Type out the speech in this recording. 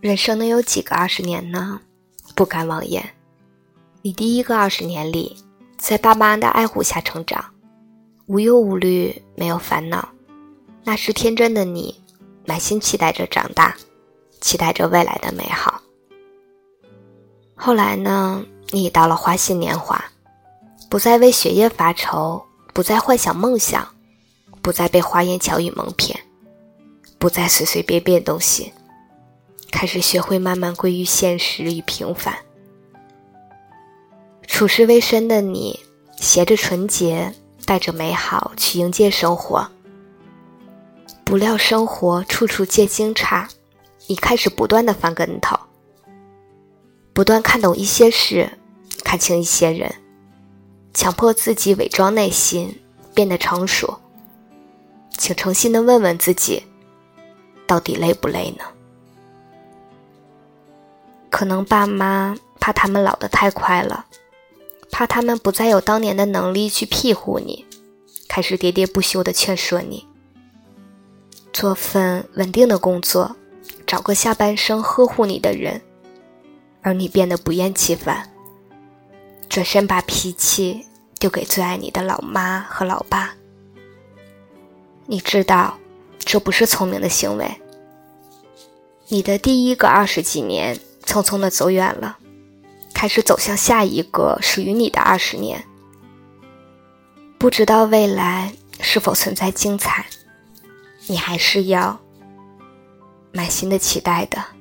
人生能有几个二十年呢？不敢妄言。你第一个二十年里，在爸妈的爱护下成长，无忧无虑，没有烦恼。那时天真的你，满心期待着长大，期待着未来的美好。后来呢？你到了花心年华，不再为学业发愁，不再幻想梦想，不再被花言巧语蒙骗，不再随随便便动心。开始学会慢慢归于现实与平凡。处世未深的你，携着纯洁，带着美好去迎接生活。不料生活处处皆惊诧，你开始不断的翻跟头，不断看懂一些事，看清一些人，强迫自己伪装内心，变得成熟。请诚心的问问自己，到底累不累呢？可能爸妈怕他们老得太快了，怕他们不再有当年的能力去庇护你，开始喋喋不休的劝说你做份稳定的工作，找个下半生呵护你的人，而你变得不厌其烦，转身把脾气丢给最爱你的老妈和老爸。你知道，这不是聪明的行为。你的第一个二十几年。匆匆的走远了，开始走向下一个属于你的二十年。不知道未来是否存在精彩，你还是要满心的期待的。